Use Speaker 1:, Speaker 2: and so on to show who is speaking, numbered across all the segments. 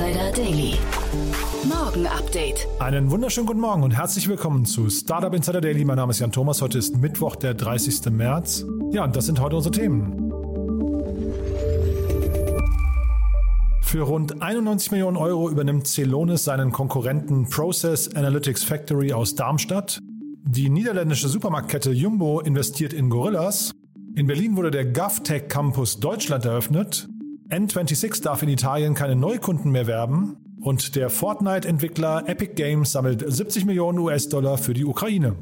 Speaker 1: Insider Daily. Morgen Update.
Speaker 2: Einen wunderschönen guten Morgen und herzlich willkommen zu Startup Insider Daily. Mein Name ist Jan Thomas. Heute ist Mittwoch, der 30. März. Ja, und das sind heute unsere Themen. Für rund 91 Millionen Euro übernimmt Celonis seinen Konkurrenten Process Analytics Factory aus Darmstadt. Die niederländische Supermarktkette Jumbo investiert in Gorillas. In Berlin wurde der GovTech Campus Deutschland eröffnet. N26 darf in Italien keine Neukunden mehr werben. Und der Fortnite-Entwickler Epic Games sammelt 70 Millionen US-Dollar für die Ukraine.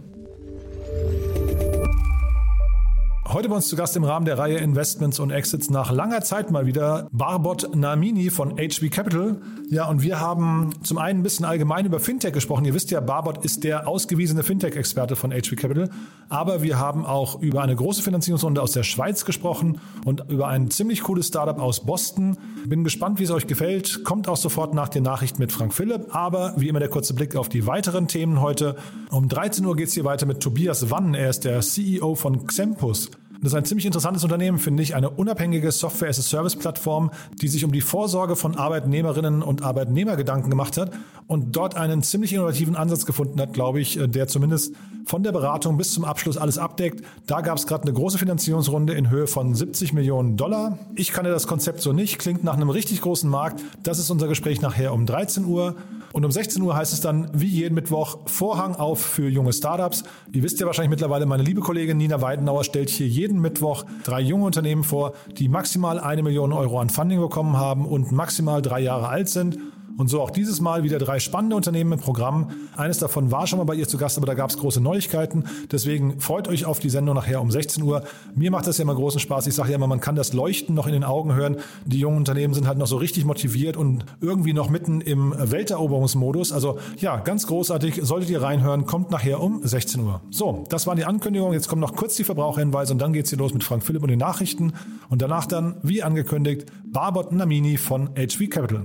Speaker 2: Heute bei uns zu Gast im Rahmen der Reihe Investments und Exits nach langer Zeit mal wieder Barbot Namini von HB Capital. Ja, und wir haben zum einen ein bisschen allgemein über Fintech gesprochen. Ihr wisst ja, Barbot ist der ausgewiesene Fintech-Experte von HB Capital. Aber wir haben auch über eine große Finanzierungsrunde aus der Schweiz gesprochen und über ein ziemlich cooles Startup aus Boston. Bin gespannt, wie es euch gefällt. Kommt auch sofort nach den Nachrichten mit Frank Philipp. Aber wie immer der kurze Blick auf die weiteren Themen heute. Um 13 Uhr geht es hier weiter mit Tobias Wann. Er ist der CEO von Xempus. Das ist ein ziemlich interessantes Unternehmen, finde ich. Eine unabhängige Software-as-a-Service-Plattform, die sich um die Vorsorge von Arbeitnehmerinnen und Arbeitnehmer Gedanken gemacht hat und dort einen ziemlich innovativen Ansatz gefunden hat, glaube ich, der zumindest von der Beratung bis zum Abschluss alles abdeckt. Da gab es gerade eine große Finanzierungsrunde in Höhe von 70 Millionen Dollar. Ich kannte das Konzept so nicht, klingt nach einem richtig großen Markt. Das ist unser Gespräch nachher um 13 Uhr. Und um 16 Uhr heißt es dann, wie jeden Mittwoch, Vorhang auf für junge Startups. Ihr wisst ja wahrscheinlich mittlerweile, meine liebe Kollegin Nina Weidenauer stellt hier jeden Mittwoch drei junge Unternehmen vor, die maximal eine Million Euro an Funding bekommen haben und maximal drei Jahre alt sind. Und so auch dieses Mal wieder drei spannende Unternehmen im Programm. Eines davon war schon mal bei ihr zu Gast, aber da gab es große Neuigkeiten. Deswegen freut euch auf die Sendung nachher um 16 Uhr. Mir macht das ja immer großen Spaß. Ich sage ja immer, man kann das Leuchten noch in den Augen hören. Die jungen Unternehmen sind halt noch so richtig motiviert und irgendwie noch mitten im Welteroberungsmodus. Also ja, ganz großartig. Solltet ihr reinhören, kommt nachher um 16 Uhr. So, das waren die Ankündigungen. Jetzt kommen noch kurz die Verbraucherhinweise und dann geht's hier los mit Frank Philipp und den Nachrichten. Und danach dann, wie angekündigt, Barbot Namini von HV Capital.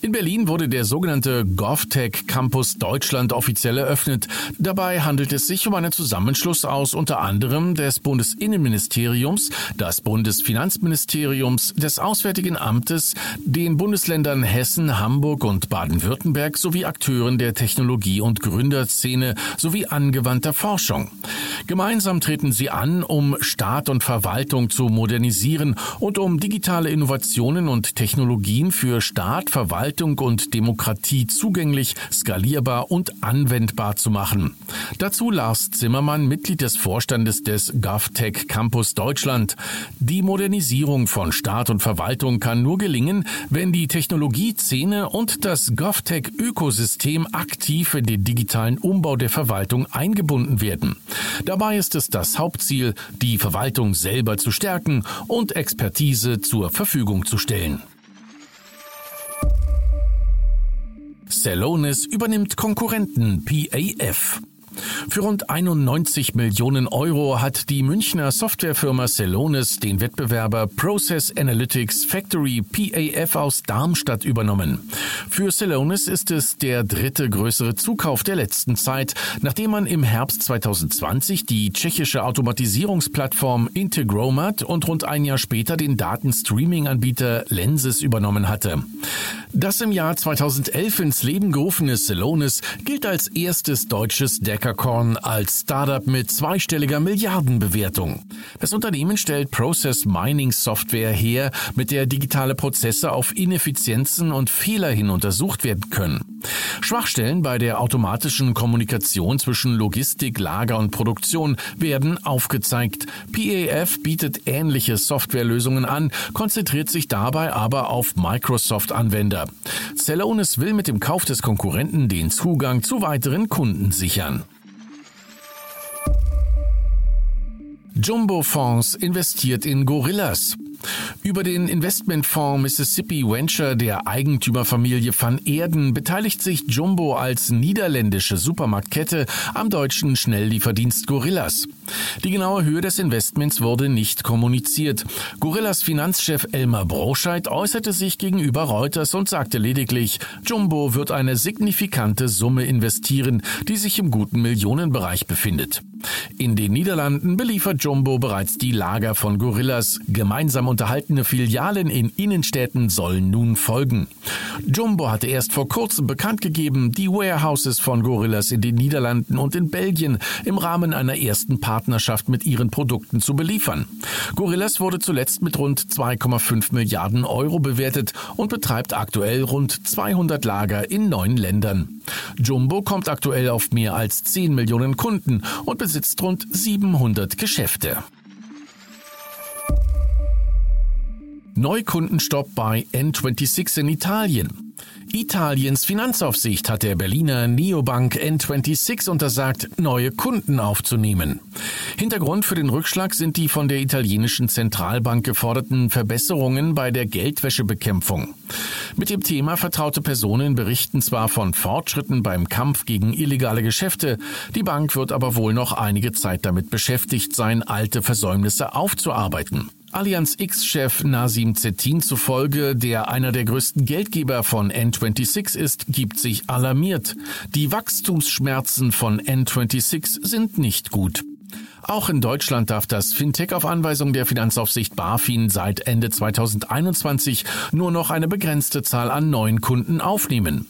Speaker 3: In Berlin wurde der sogenannte GovTech Campus Deutschland offiziell eröffnet. Dabei handelt es sich um einen Zusammenschluss aus unter anderem des Bundesinnenministeriums, des Bundesfinanzministeriums, des Auswärtigen Amtes, den Bundesländern Hessen, Hamburg und Baden-Württemberg sowie Akteuren der Technologie- und Gründerszene sowie angewandter Forschung. Gemeinsam treten sie an, um Staat und Verwaltung zu modernisieren und um digitale Innovationen und Technologien für Staat, Verwaltung und Demokratie zugänglich, skalierbar und anwendbar zu machen. Dazu Lars Zimmermann, Mitglied des Vorstandes des GovTech Campus Deutschland. Die Modernisierung von Staat und Verwaltung kann nur gelingen, wenn die Technologieszene und das GovTech-Ökosystem aktiv in den digitalen Umbau der Verwaltung eingebunden werden. Dabei ist es das Hauptziel, die Verwaltung selber zu stärken und Expertise zur Verfügung zu stellen. Celonis übernimmt Konkurrenten PAF. Für rund 91 Millionen Euro hat die Münchner Softwarefirma Celonis den Wettbewerber Process Analytics Factory PAF aus Darmstadt übernommen. Für Celonis ist es der dritte größere Zukauf der letzten Zeit, nachdem man im Herbst 2020 die tschechische Automatisierungsplattform Integromat und rund ein Jahr später den Datenstreaming-Anbieter Lenses übernommen hatte. Das im Jahr 2011 ins Leben gerufene Celonis gilt als erstes deutsches Deckerkorn als Startup mit zweistelliger Milliardenbewertung. Das Unternehmen stellt Process Mining Software her, mit der digitale Prozesse auf Ineffizienzen und Fehler hin untersucht werden können. Schwachstellen bei der automatischen Kommunikation zwischen Logistik, Lager und Produktion werden aufgezeigt. PAF bietet ähnliche Softwarelösungen an, konzentriert sich dabei aber auf Microsoft-Anwender. Celonis will mit dem Kauf des Konkurrenten den Zugang zu weiteren Kunden sichern. Jumbo Fonds investiert in Gorillas. Über den Investmentfonds Mississippi Venture der Eigentümerfamilie van Erden beteiligt sich Jumbo als niederländische Supermarktkette am deutschen Schnelllieferdienst Gorillas. Die genaue Höhe des Investments wurde nicht kommuniziert. Gorillas Finanzchef Elmar Broscheid äußerte sich gegenüber Reuters und sagte lediglich, Jumbo wird eine signifikante Summe investieren, die sich im guten Millionenbereich befindet. In den Niederlanden beliefert Jumbo bereits die Lager von Gorillas. Gemeinsam unterhaltene Filialen in Innenstädten sollen nun folgen. Jumbo hatte erst vor kurzem bekannt gegeben, die Warehouses von Gorillas in den Niederlanden und in Belgien im Rahmen einer ersten Partnerschaft mit ihren Produkten zu beliefern. Gorillas wurde zuletzt mit rund 2,5 Milliarden Euro bewertet und betreibt aktuell rund 200 Lager in neun Ländern. Jumbo kommt aktuell auf mehr als 10 Millionen Kunden und besitzt rund 700 Geschäfte. Neukundenstopp bei N26 in Italien. Italiens Finanzaufsicht hat der Berliner Neobank N26 untersagt, neue Kunden aufzunehmen. Hintergrund für den Rückschlag sind die von der italienischen Zentralbank geforderten Verbesserungen bei der Geldwäschebekämpfung. Mit dem Thema vertraute Personen berichten zwar von Fortschritten beim Kampf gegen illegale Geschäfte, die Bank wird aber wohl noch einige Zeit damit beschäftigt sein, alte Versäumnisse aufzuarbeiten. Allianz X-Chef Nasim Zettin zufolge, der einer der größten Geldgeber von N26 ist, gibt sich alarmiert. Die Wachstumsschmerzen von N26 sind nicht gut. Auch in Deutschland darf das Fintech auf Anweisung der Finanzaufsicht BaFin seit Ende 2021 nur noch eine begrenzte Zahl an neuen Kunden aufnehmen.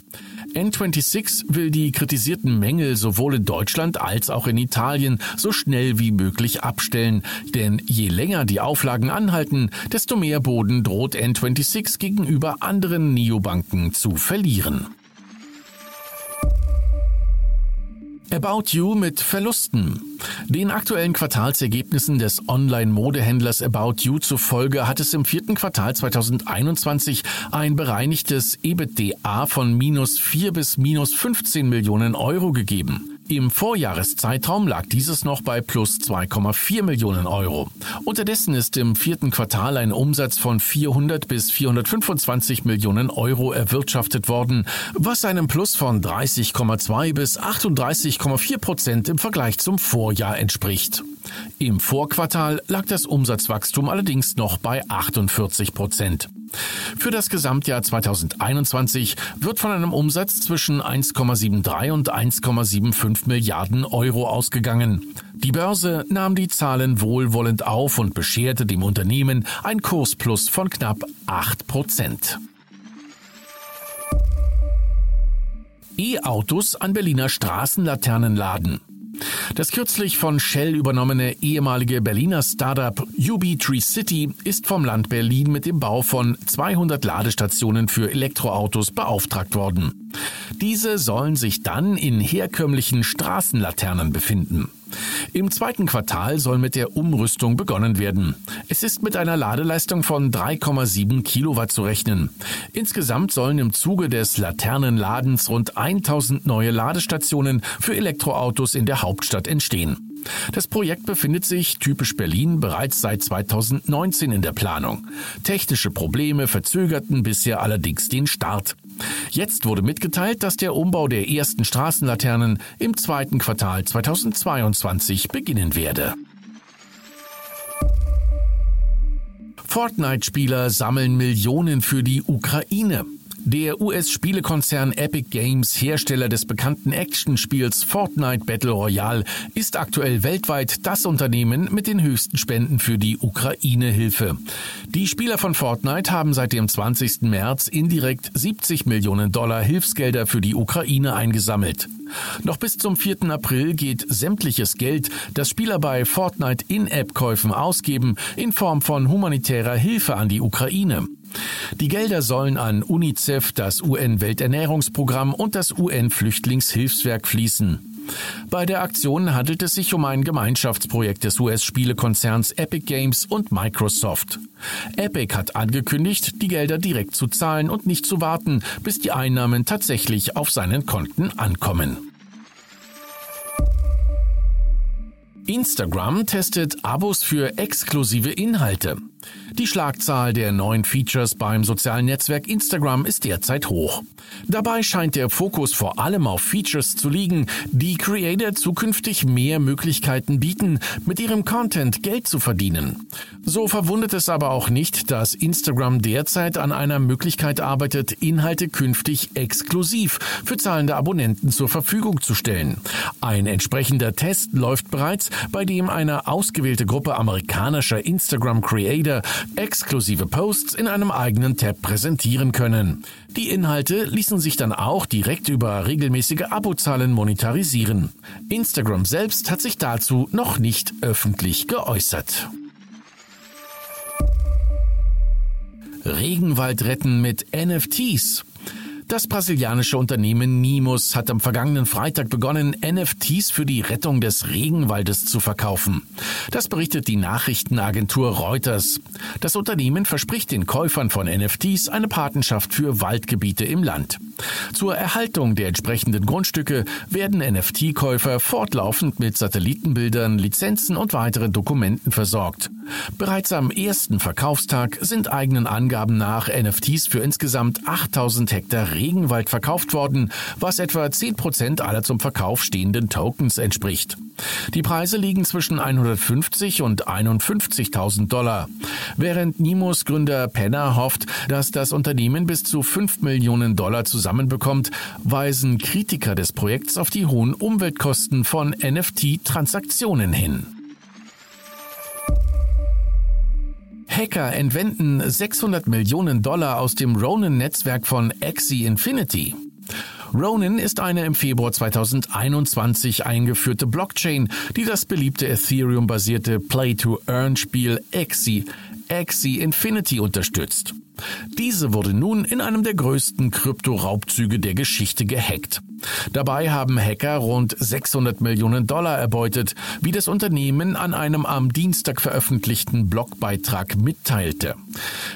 Speaker 3: N26 will die kritisierten Mängel sowohl in Deutschland als auch in Italien so schnell wie möglich abstellen, denn je länger die Auflagen anhalten, desto mehr Boden droht N26 gegenüber anderen Neobanken zu verlieren. About You mit Verlusten. Den aktuellen Quartalsergebnissen des Online-Modehändlers About You zufolge hat es im vierten Quartal 2021 ein bereinigtes EBITDA von minus 4 bis minus 15 Millionen Euro gegeben. Im Vorjahreszeitraum lag dieses noch bei plus 2,4 Millionen Euro. Unterdessen ist im vierten Quartal ein Umsatz von 400 bis 425 Millionen Euro erwirtschaftet worden, was einem Plus von 30,2 bis 38,4 Prozent im Vergleich zum Vorjahr entspricht. Im Vorquartal lag das Umsatzwachstum allerdings noch bei 48 Prozent. Für das Gesamtjahr 2021 wird von einem Umsatz zwischen 1,73 und 1,75 Milliarden Euro ausgegangen. Die Börse nahm die Zahlen wohlwollend auf und bescherte dem Unternehmen ein Kursplus von knapp 8 Prozent. E-Autos an Berliner Straßenlaternenladen. Das kürzlich von Shell übernommene ehemalige Berliner Startup UB Tree City ist vom Land Berlin mit dem Bau von 200 Ladestationen für Elektroautos beauftragt worden. Diese sollen sich dann in herkömmlichen Straßenlaternen befinden. Im zweiten Quartal soll mit der Umrüstung begonnen werden. Es ist mit einer Ladeleistung von 3,7 Kilowatt zu rechnen. Insgesamt sollen im Zuge des Laternenladens rund 1000 neue Ladestationen für Elektroautos in der Hauptstadt entstehen. Das Projekt befindet sich, typisch Berlin, bereits seit 2019 in der Planung. Technische Probleme verzögerten bisher allerdings den Start. Jetzt wurde mitgeteilt, dass der Umbau der ersten Straßenlaternen im zweiten Quartal 2022 beginnen werde. Fortnite-Spieler sammeln Millionen für die Ukraine. Der US-Spielekonzern Epic Games, Hersteller des bekannten Actionspiels Fortnite Battle Royale, ist aktuell weltweit das Unternehmen mit den höchsten Spenden für die Ukraine-Hilfe. Die Spieler von Fortnite haben seit dem 20. März indirekt 70 Millionen Dollar Hilfsgelder für die Ukraine eingesammelt. Noch bis zum 4. April geht sämtliches Geld, das Spieler bei Fortnite In-App-Käufen ausgeben, in Form von humanitärer Hilfe an die Ukraine. Die Gelder sollen an UNICEF, das UN-Welternährungsprogramm und das UN-Flüchtlingshilfswerk fließen. Bei der Aktion handelt es sich um ein Gemeinschaftsprojekt des US-Spielekonzerns Epic Games und Microsoft. Epic hat angekündigt, die Gelder direkt zu zahlen und nicht zu warten, bis die Einnahmen tatsächlich auf seinen Konten ankommen. Instagram testet Abos für exklusive Inhalte. Die Schlagzahl der neuen Features beim sozialen Netzwerk Instagram ist derzeit hoch. Dabei scheint der Fokus vor allem auf Features zu liegen, die Creator zukünftig mehr Möglichkeiten bieten, mit ihrem Content Geld zu verdienen. So verwundert es aber auch nicht, dass Instagram derzeit an einer Möglichkeit arbeitet, Inhalte künftig exklusiv für zahlende Abonnenten zur Verfügung zu stellen. Ein entsprechender Test läuft bereits, bei dem eine ausgewählte Gruppe amerikanischer Instagram Creator exklusive Posts in einem eigenen Tab präsentieren können. Die Inhalte ließen sich dann auch direkt über regelmäßige Abozahlen monetarisieren. Instagram selbst hat sich dazu noch nicht öffentlich geäußert. Regenwald retten mit NFTs. Das brasilianische Unternehmen Nimus hat am vergangenen Freitag begonnen, NFTs für die Rettung des Regenwaldes zu verkaufen. Das berichtet die Nachrichtenagentur Reuters. Das Unternehmen verspricht den Käufern von NFTs eine Patenschaft für Waldgebiete im Land. Zur Erhaltung der entsprechenden Grundstücke werden NFT-Käufer fortlaufend mit Satellitenbildern, Lizenzen und weiteren Dokumenten versorgt. Bereits am ersten Verkaufstag sind eigenen Angaben nach NFTs für insgesamt 8000 Hektar Regenwald verkauft worden, was etwa 10 Prozent aller zum Verkauf stehenden Tokens entspricht. Die Preise liegen zwischen 150 und 51.000 Dollar. Während Nimos Gründer Penner hofft, dass das Unternehmen bis zu 5 Millionen Dollar zusammenbekommt, weisen Kritiker des Projekts auf die hohen Umweltkosten von NFT-Transaktionen hin. Hacker entwenden 600 Millionen Dollar aus dem Ronin-Netzwerk von Axie Infinity. Ronin ist eine im Februar 2021 eingeführte Blockchain, die das beliebte Ethereum-basierte Play-to-Earn-Spiel Axie, Axie Infinity unterstützt. Diese wurde nun in einem der größten Kryptoraubzüge der Geschichte gehackt. Dabei haben Hacker rund 600 Millionen Dollar erbeutet, wie das Unternehmen an einem am Dienstag veröffentlichten Blogbeitrag mitteilte.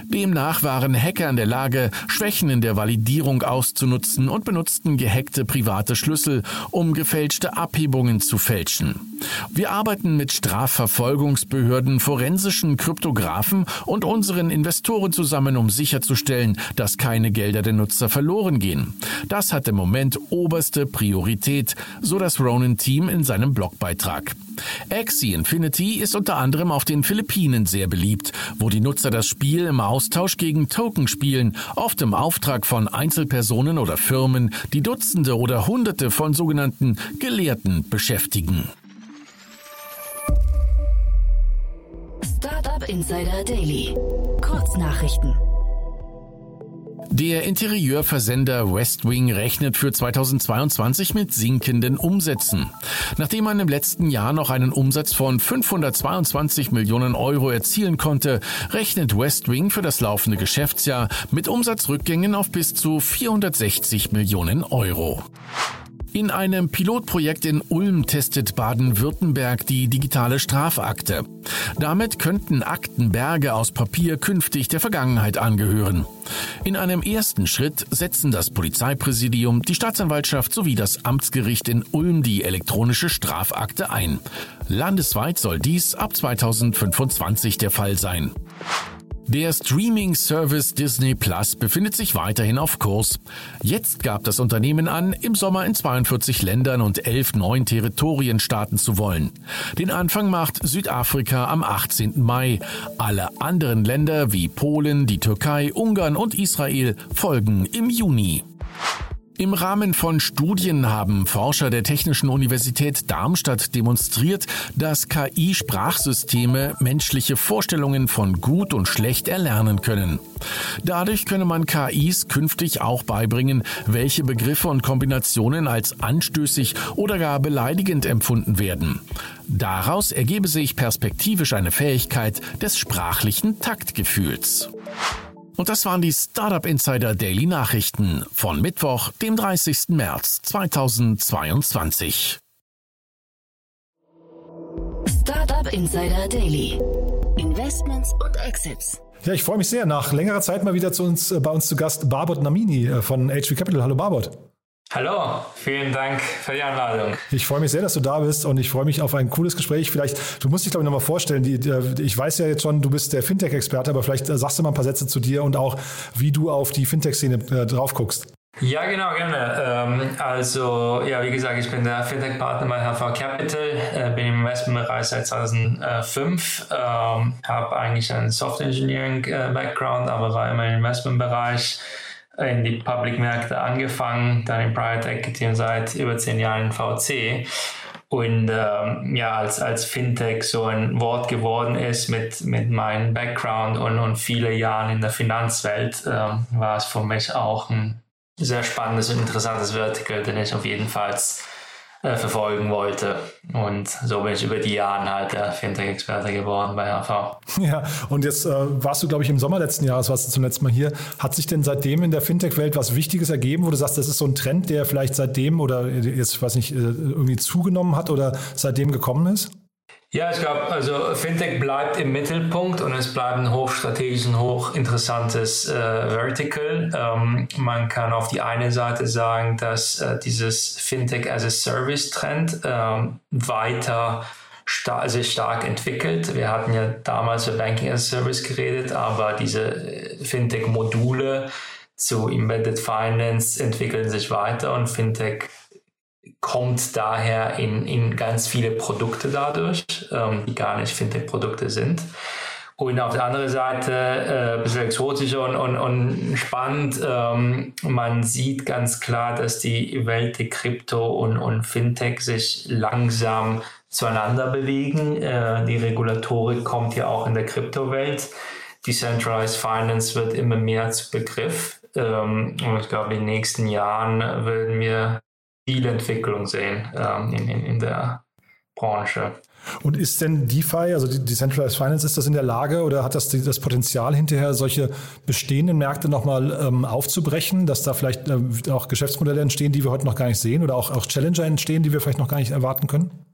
Speaker 3: Demnach waren Hacker in der Lage, Schwächen in der Validierung auszunutzen und benutzten gehackte private Schlüssel, um gefälschte Abhebungen zu fälschen. Wir arbeiten mit Strafverfolgungsbehörden, forensischen Kryptografen und unseren Investoren zusammen, um sicherzustellen, dass keine Gelder der Nutzer verloren gehen. Das hat im Moment oberste Priorität, so das Ronin-Team in seinem Blogbeitrag. Axie Infinity ist unter anderem auf den Philippinen sehr beliebt, wo die Nutzer das Spiel im Austausch gegen Token spielen, oft im Auftrag von Einzelpersonen oder Firmen, die Dutzende oder Hunderte von sogenannten Gelehrten beschäftigen.
Speaker 1: Startup Insider Daily. Kurznachrichten.
Speaker 3: Der Interieurversender Westwing rechnet für 2022 mit sinkenden Umsätzen. Nachdem man im letzten Jahr noch einen Umsatz von 522 Millionen Euro erzielen konnte, rechnet Westwing für das laufende Geschäftsjahr mit Umsatzrückgängen auf bis zu 460 Millionen Euro. In einem Pilotprojekt in Ulm testet Baden-Württemberg die digitale Strafakte. Damit könnten Aktenberge aus Papier künftig der Vergangenheit angehören. In einem ersten Schritt setzen das Polizeipräsidium, die Staatsanwaltschaft sowie das Amtsgericht in Ulm die elektronische Strafakte ein. Landesweit soll dies ab 2025 der Fall sein. Der Streaming-Service Disney Plus befindet sich weiterhin auf Kurs. Jetzt gab das Unternehmen an, im Sommer in 42 Ländern und elf neuen Territorien starten zu wollen. Den Anfang macht Südafrika am 18. Mai. Alle anderen Länder wie Polen, die Türkei, Ungarn und Israel folgen im Juni. Im Rahmen von Studien haben Forscher der Technischen Universität Darmstadt demonstriert, dass KI-Sprachsysteme menschliche Vorstellungen von gut und schlecht erlernen können. Dadurch könne man KIs künftig auch beibringen, welche Begriffe und Kombinationen als anstößig oder gar beleidigend empfunden werden. Daraus ergebe sich perspektivisch eine Fähigkeit des sprachlichen Taktgefühls. Und das waren die Startup Insider Daily Nachrichten von Mittwoch, dem 30. März 2022.
Speaker 1: Startup Insider Daily. Investments und Exits.
Speaker 2: Ja, ich freue mich sehr. Nach längerer Zeit mal wieder zu uns, äh, bei uns zu Gast Barbot Namini äh, von HV Capital. Hallo Barbot.
Speaker 4: Hallo, vielen Dank für die Einladung.
Speaker 2: Ich freue mich sehr, dass du da bist und ich freue mich auf ein cooles Gespräch. Vielleicht, du musst dich glaube ich nochmal vorstellen, die, die, ich weiß ja jetzt schon, du bist der Fintech-Experte, aber vielleicht äh, sagst du mal ein paar Sätze zu dir und auch, wie du auf die Fintech-Szene äh, drauf guckst.
Speaker 4: Ja, genau, gerne. Ähm, also, ja, wie gesagt, ich bin der Fintech-Partner bei HV Capital, äh, bin im Investmentbereich seit 2005, ähm, habe eigentlich einen Software-Engineering-Background, äh, aber war immer im Investmentbereich in die Public-Märkte angefangen, dann in Private Equity und seit über zehn Jahren in VC. Und ähm, ja, als, als Fintech so ein Wort geworden ist mit, mit meinem Background und, und viele Jahren in der Finanzwelt, ähm, war es für mich auch ein sehr spannendes und interessantes Vertical, den ich auf jeden Fall äh, verfolgen wollte. Und so bin ich über die Jahre halt der Fintech-Experte geworden bei HV.
Speaker 2: Ja, und jetzt äh, warst du, glaube ich, im Sommer letzten Jahres, warst du zum letzten Mal hier. Hat sich denn seitdem in der Fintech-Welt was Wichtiges ergeben, wo du sagst, das ist so ein Trend, der vielleicht seitdem oder jetzt, weiß nicht, äh, irgendwie zugenommen hat oder seitdem gekommen ist?
Speaker 4: Ja, ich glaube, also Fintech bleibt im Mittelpunkt und es bleibt ein hochstrategisches und hochinteressantes äh, Vertical. Ähm, man kann auf die eine Seite sagen, dass äh, dieses Fintech as a Service Trend ähm, weiter star sich stark entwickelt. Wir hatten ja damals über Banking as a Service geredet, aber diese äh, Fintech-Module zu Embedded Finance entwickeln sich weiter und Fintech kommt daher in, in ganz viele Produkte dadurch, ähm, die gar nicht Fintech-Produkte sind. Und auf der anderen Seite äh, ein bisschen exotischer und, und, und spannend. Ähm, man sieht ganz klar, dass die Welt der Krypto und, und Fintech sich langsam zueinander bewegen. Äh, die Regulatorik kommt ja auch in der Kryptowelt. Decentralized Finance wird immer mehr zu Begriff. Ähm, und ich glaube, in den nächsten Jahren werden wir viel Entwicklung sehen ähm, in, in, in der Branche.
Speaker 2: Und ist denn DeFi, also die Decentralized Finance, ist das in der Lage oder hat das das Potenzial hinterher, solche bestehenden Märkte nochmal ähm, aufzubrechen, dass da vielleicht äh, auch Geschäftsmodelle entstehen, die wir heute noch gar nicht sehen oder auch, auch Challenger entstehen, die wir vielleicht noch gar nicht erwarten können?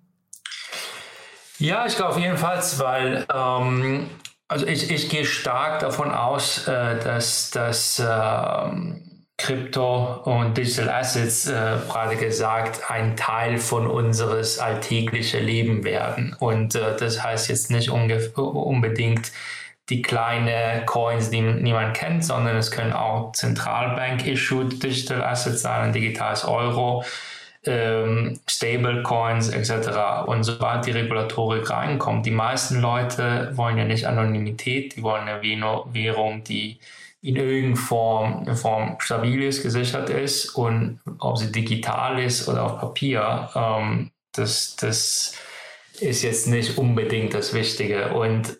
Speaker 4: Ja, ich glaube jedenfalls, weil ähm, also ich, ich gehe stark davon aus, äh, dass, dass ähm, Krypto und Digital Assets, äh, gerade gesagt, ein Teil von unseres alltäglichen Leben werden. Und äh, das heißt jetzt nicht unbedingt die kleinen Coins, die niemand kennt, sondern es können auch Zentralbank-issued Digital Assets sein, ein digitales Euro, ähm, Stablecoins etc. Und sobald die Regulatorik reinkommt, die meisten Leute wollen ja nicht Anonymität, die wollen eine Währung, die in irgendeiner Form, Form stabil ist, gesichert ist und ob sie digital ist oder auf Papier, ähm, das, das ist jetzt nicht unbedingt das Wichtige. Und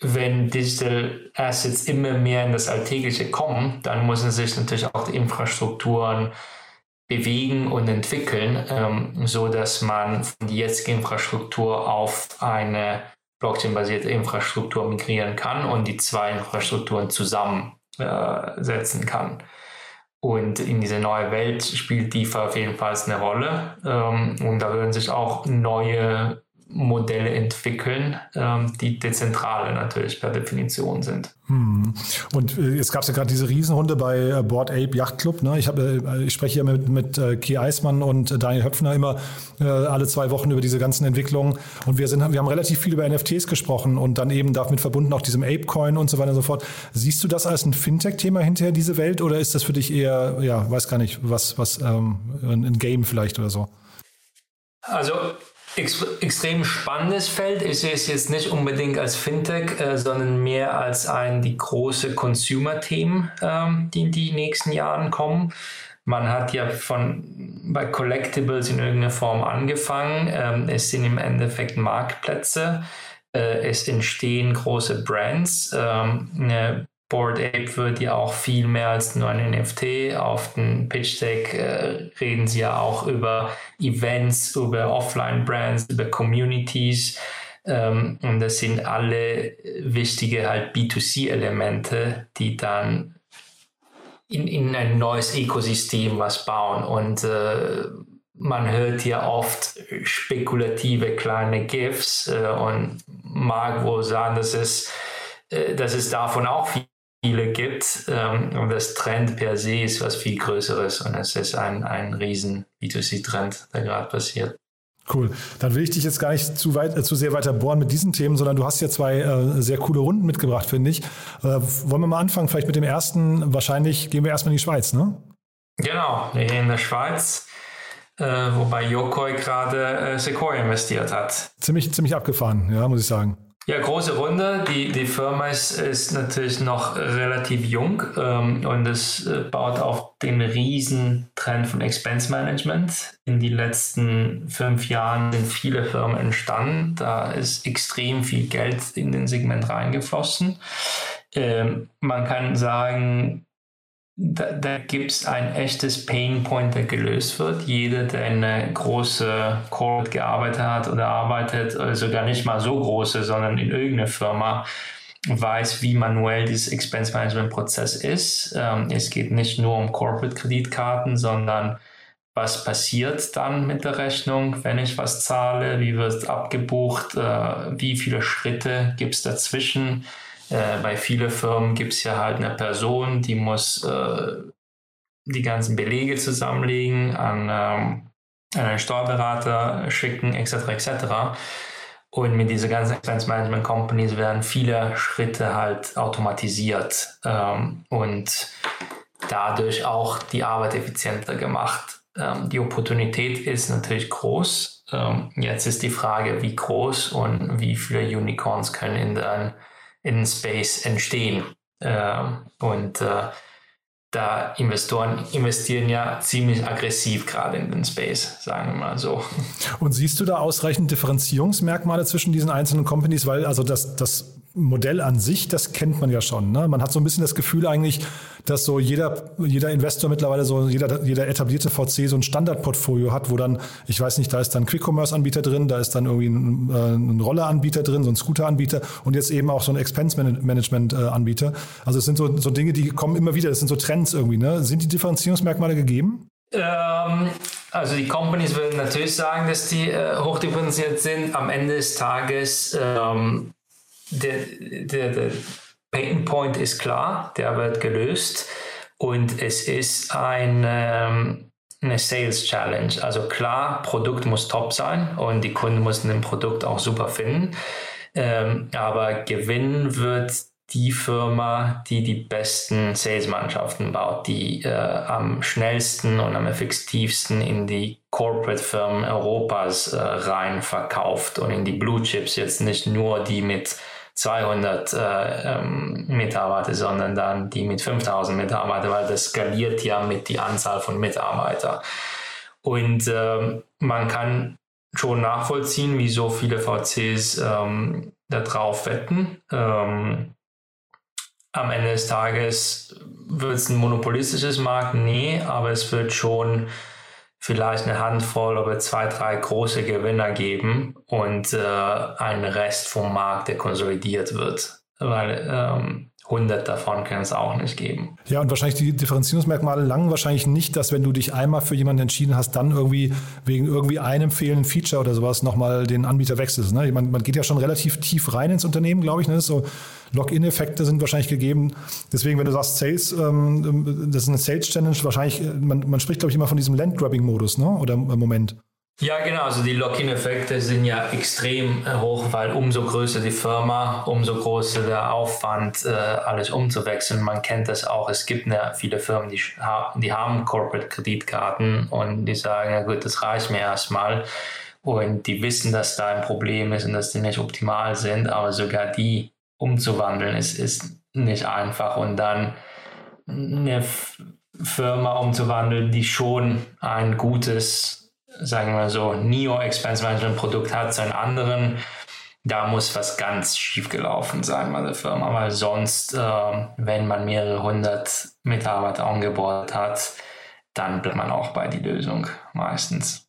Speaker 4: wenn Digital Assets immer mehr in das Alltägliche kommen, dann müssen sich natürlich auch die Infrastrukturen bewegen und entwickeln, ähm, so dass man die jetzige Infrastruktur auf eine Blockchain-basierte Infrastruktur migrieren kann und die zwei Infrastrukturen zusammensetzen äh, kann. Und in dieser neuen Welt spielt DeFi auf jeden Fall eine Rolle. Ähm, und da würden sich auch neue Modelle entwickeln, ähm, die dezentrale natürlich per Definition sind.
Speaker 2: Hm. Und äh, jetzt gab es ja gerade diese Riesenrunde bei äh, Board Ape Yacht Club. Ne? Ich, hab, äh, ich spreche hier mit, mit Ki Eismann und Daniel Höpfner immer äh, alle zwei Wochen über diese ganzen Entwicklungen. Und wir, sind, wir haben relativ viel über NFTs gesprochen und dann eben damit verbunden auch diesem Ape-Coin und so weiter und so fort. Siehst du das als ein Fintech-Thema hinterher, diese Welt, oder ist das für dich eher, ja, weiß gar nicht, was, was ähm, ein Game vielleicht oder so?
Speaker 4: Also ex extrem spannendes Feld. Ich sehe es jetzt nicht unbedingt als Fintech, äh, sondern mehr als ein die große Consumer-Themen, ähm, die in die nächsten Jahren kommen. Man hat ja von bei Collectibles in irgendeiner Form angefangen. Ähm, es sind im Endeffekt Marktplätze. Äh, es entstehen große Brands. Ähm, eine Board Ape wird ja auch viel mehr als nur ein NFT. Auf dem Pitch Deck äh, reden sie ja auch über Events, über Offline-Brands, über Communities. Ähm, und das sind alle wichtige halt B2C-Elemente, die dann in, in ein neues Ökosystem was bauen. Und äh, man hört ja oft spekulative kleine GIFs äh, und mag wohl sagen, dass es, äh, dass es davon auch viel viele gibt. Ähm, und das Trend per se ist was viel Größeres und es ist ein, ein riesen B2C-Trend, der gerade passiert.
Speaker 2: Cool. Dann will ich dich jetzt gar nicht zu, weit, äh, zu sehr weiter bohren mit diesen Themen, sondern du hast ja zwei äh, sehr coole Runden mitgebracht, finde ich. Äh, wollen wir mal anfangen? Vielleicht mit dem ersten. Wahrscheinlich gehen wir erstmal in die Schweiz, ne?
Speaker 4: Genau, wir gehen in der Schweiz, äh, wobei Yokoi gerade äh, Sequoia investiert hat.
Speaker 2: Ziemlich, ziemlich abgefahren, ja, muss ich sagen.
Speaker 4: Ja, große Runde. Die, die Firma ist, ist natürlich noch relativ jung ähm, und es äh, baut auf den riesen Trend von Expense Management. In den letzten fünf Jahren sind viele Firmen entstanden. Da ist extrem viel Geld in den Segment reingeflossen. Ähm, man kann sagen, da, da gibt es ein echtes Pain Point, der gelöst wird. Jeder, der in eine große Corporate gearbeitet hat oder arbeitet, oder sogar nicht mal so große, sondern in irgendeiner Firma, weiß, wie manuell dieses Expense Management Prozess ist. Ähm, es geht nicht nur um Corporate Kreditkarten, sondern was passiert dann mit der Rechnung, wenn ich was zahle, wie wird abgebucht, äh, wie viele Schritte gibt es dazwischen äh, bei vielen Firmen gibt es ja halt eine Person, die muss äh, die ganzen Belege zusammenlegen, an, ähm, an einen Steuerberater schicken, etc. etc. Und mit diesen ganzen Expense Management Companies werden viele Schritte halt automatisiert ähm, und dadurch auch die Arbeit effizienter gemacht. Ähm, die Opportunität ist natürlich groß. Ähm, jetzt ist die Frage, wie groß und wie viele Unicorns können in den in Space entstehen. Äh, und äh, da Investoren investieren ja ziemlich aggressiv gerade in den Space, sagen wir mal so.
Speaker 2: Und siehst du da ausreichend Differenzierungsmerkmale zwischen diesen einzelnen Companies? Weil also das, das Modell an sich, das kennt man ja schon. Ne? Man hat so ein bisschen das Gefühl eigentlich, dass so jeder, jeder Investor mittlerweile so, jeder, jeder etablierte VC so ein Standardportfolio hat, wo dann, ich weiß nicht, da ist dann Quick-Commerce-Anbieter drin, da ist dann irgendwie ein, äh, ein Roller-Anbieter drin, so ein Scooter-Anbieter und jetzt eben auch so ein Expense-Management-Anbieter. Also es sind so, so Dinge, die kommen immer wieder, das sind so Trends irgendwie. Ne? Sind die Differenzierungsmerkmale gegeben?
Speaker 4: Ähm, also die Companies würden natürlich sagen, dass die äh, hochdifferenziert sind. Am Ende des Tages ähm, der, der, der Pain Point ist klar, der wird gelöst und es ist ein, ähm, eine Sales Challenge. Also klar, Produkt muss top sein und die Kunden müssen ein Produkt auch super finden. Ähm, aber gewinnen wird die Firma, die die besten Sales-Mannschaften baut, die äh, am schnellsten und am effektivsten in die Corporate-Firmen Europas äh, rein verkauft und in die Blue Chips jetzt nicht nur die mit 200 äh, ähm, Mitarbeiter, sondern dann die mit 5000 Mitarbeitern, weil das skaliert ja mit die Anzahl von Mitarbeitern. Und äh, man kann schon nachvollziehen, wie so viele VCs ähm, darauf wetten. Ähm, am Ende des Tages wird es ein monopolistisches Markt? Nee, aber es wird schon vielleicht eine Handvoll oder zwei, drei große Gewinner geben und äh, ein Rest vom Markt, der konsolidiert wird. Weil ähm, 100 davon kann es auch nicht geben.
Speaker 2: Ja, und wahrscheinlich die Differenzierungsmerkmale langen wahrscheinlich nicht, dass wenn du dich einmal für jemanden entschieden hast, dann irgendwie wegen irgendwie einem fehlenden Feature oder sowas nochmal den Anbieter wechselst. Ne? Man, man, geht ja schon relativ tief rein ins Unternehmen, glaube ich. Ne? So Login-Effekte sind wahrscheinlich gegeben. Deswegen, wenn du sagst Sales, ähm, das ist eine Sales-Challenge, wahrscheinlich, man, man spricht, glaube ich, immer von diesem Land-Grabbing-Modus, ne? oder im Moment.
Speaker 4: Ja, genau. Also die Lock-in-Effekte sind ja extrem äh, hoch, weil umso größer die Firma, umso größer der Aufwand, äh, alles umzuwechseln. Man kennt das auch. Es gibt ja viele Firmen, die, die haben Corporate-Kreditkarten und die sagen, ja gut, das reicht mir erstmal. Und die wissen, dass da ein Problem ist und dass die nicht optimal sind, aber sogar die umzuwandeln ist, ist nicht einfach. Und dann eine Firma umzuwandeln, die schon ein gutes sagen wir so, Neo Expense Management Produkt hat, seinen anderen, da muss was ganz schief gelaufen sein bei der Firma, weil sonst, äh, wenn man mehrere hundert Mitarbeiter angebordet hat, dann bleibt man auch bei die Lösung meistens.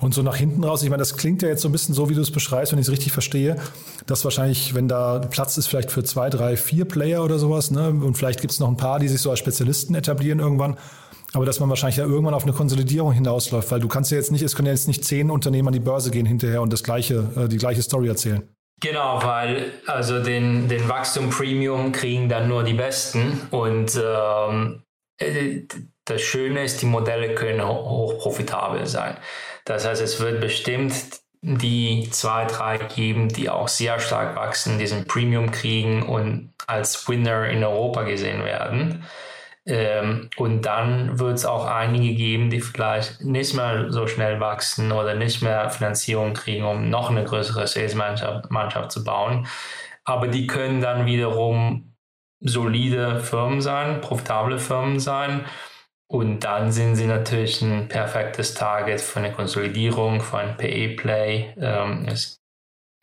Speaker 2: Und so nach hinten raus, ich meine, das klingt ja jetzt so ein bisschen so, wie du es beschreibst, wenn ich es richtig verstehe, dass wahrscheinlich, wenn da Platz ist, vielleicht für zwei, drei, vier Player oder sowas, ne? und vielleicht gibt es noch ein paar, die sich so als Spezialisten etablieren irgendwann, aber dass man wahrscheinlich ja irgendwann auf eine Konsolidierung hinausläuft, weil du kannst ja jetzt nicht, es können ja jetzt nicht zehn Unternehmen an die Börse gehen hinterher und das gleiche, äh, die gleiche Story erzählen.
Speaker 4: Genau, weil also den, den Wachstum Premium kriegen dann nur die Besten und ähm, äh, das Schöne ist, die Modelle können hoch profitabel sein. Das heißt, es wird bestimmt die zwei, drei geben, die auch sehr stark wachsen, diesen Premium kriegen und als Winner in Europa gesehen werden. Ähm, und dann wird es auch einige geben, die vielleicht nicht mehr so schnell wachsen oder nicht mehr Finanzierung kriegen, um noch eine größere Sales-Mannschaft zu bauen. Aber die können dann wiederum solide Firmen sein, profitable Firmen sein. Und dann sind sie natürlich ein perfektes Target für eine Konsolidierung, für ein PE-Play. Ähm,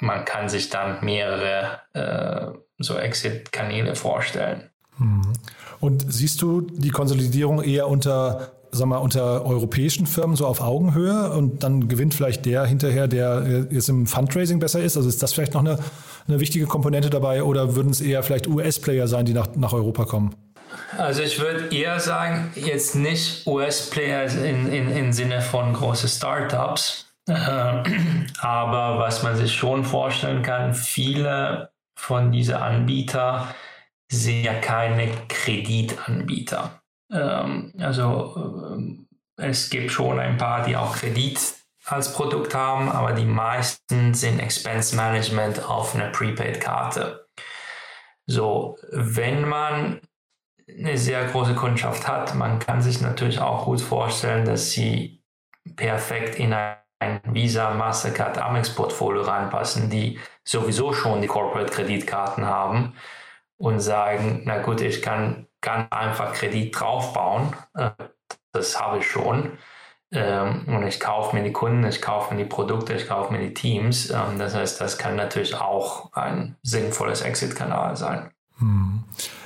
Speaker 4: man kann sich dann mehrere äh, so Exit-Kanäle vorstellen.
Speaker 2: Mhm. Und siehst du die Konsolidierung eher unter, sag mal, unter europäischen Firmen so auf Augenhöhe und dann gewinnt vielleicht der hinterher, der jetzt im Fundraising besser ist? Also ist das vielleicht noch eine, eine wichtige Komponente dabei oder würden es eher vielleicht US-Player sein, die nach, nach Europa kommen?
Speaker 4: Also ich würde eher sagen, jetzt nicht US-Player in, in, im Sinne von große Startups, äh, aber was man sich schon vorstellen kann, viele von diesen Anbietern sind ja keine Kreditanbieter. Ähm, also äh, es gibt schon ein paar, die auch Kredit als Produkt haben, aber die meisten sind Expense Management auf einer Prepaid-Karte. So, wenn man eine sehr große Kundschaft hat, man kann sich natürlich auch gut vorstellen, dass sie perfekt in ein Visa, Mastercard, Amex Portfolio reinpassen, die sowieso schon die Corporate Kreditkarten haben und sagen, na gut, ich kann, kann einfach Kredit draufbauen. Äh, das habe ich schon. Ähm, und ich kaufe mir die Kunden, ich kaufe mir die Produkte, ich kaufe mir die Teams. Ähm, das heißt, das kann natürlich auch ein sinnvolles Exit-Kanal sein. Hm.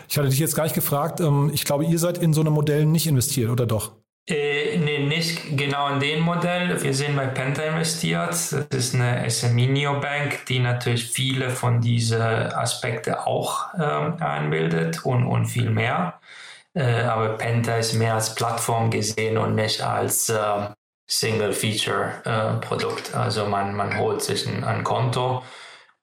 Speaker 2: Ich hatte dich jetzt gar nicht gefragt. Ähm, ich glaube, ihr seid in so einem Modell nicht investiert, oder doch?
Speaker 4: Äh, nee, nicht genau in dem Modell. Wir sind bei Penta investiert. Das ist eine SME-Neobank, die natürlich viele von diesen Aspekten auch äh, einbildet und, und viel mehr. Äh, aber Penta ist mehr als Plattform gesehen und nicht als äh, Single-Feature-Produkt. also man, man holt sich ein, ein Konto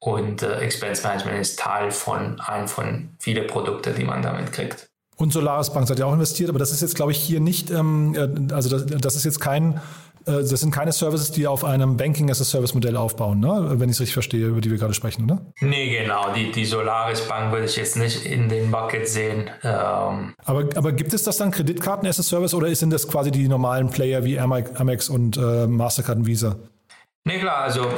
Speaker 4: und äh, Expense Management ist Teil von einem von vielen Produkten, die man damit kriegt.
Speaker 2: Und Solaris Bank seid ihr auch investiert, aber das ist jetzt, glaube ich, hier nicht, ähm, äh, also das, das, ist jetzt kein, äh, das sind keine Services, die auf einem Banking as a Service Modell aufbauen, ne? wenn ich es richtig verstehe, über die wir gerade sprechen, oder?
Speaker 4: Nee, genau. Die, die Solaris Bank würde ich jetzt nicht in den Bucket sehen. Ähm
Speaker 2: aber, aber gibt es das dann Kreditkarten as a Service oder sind das quasi die normalen Player wie Amex und äh, Mastercard und Visa?
Speaker 4: Nee, klar, also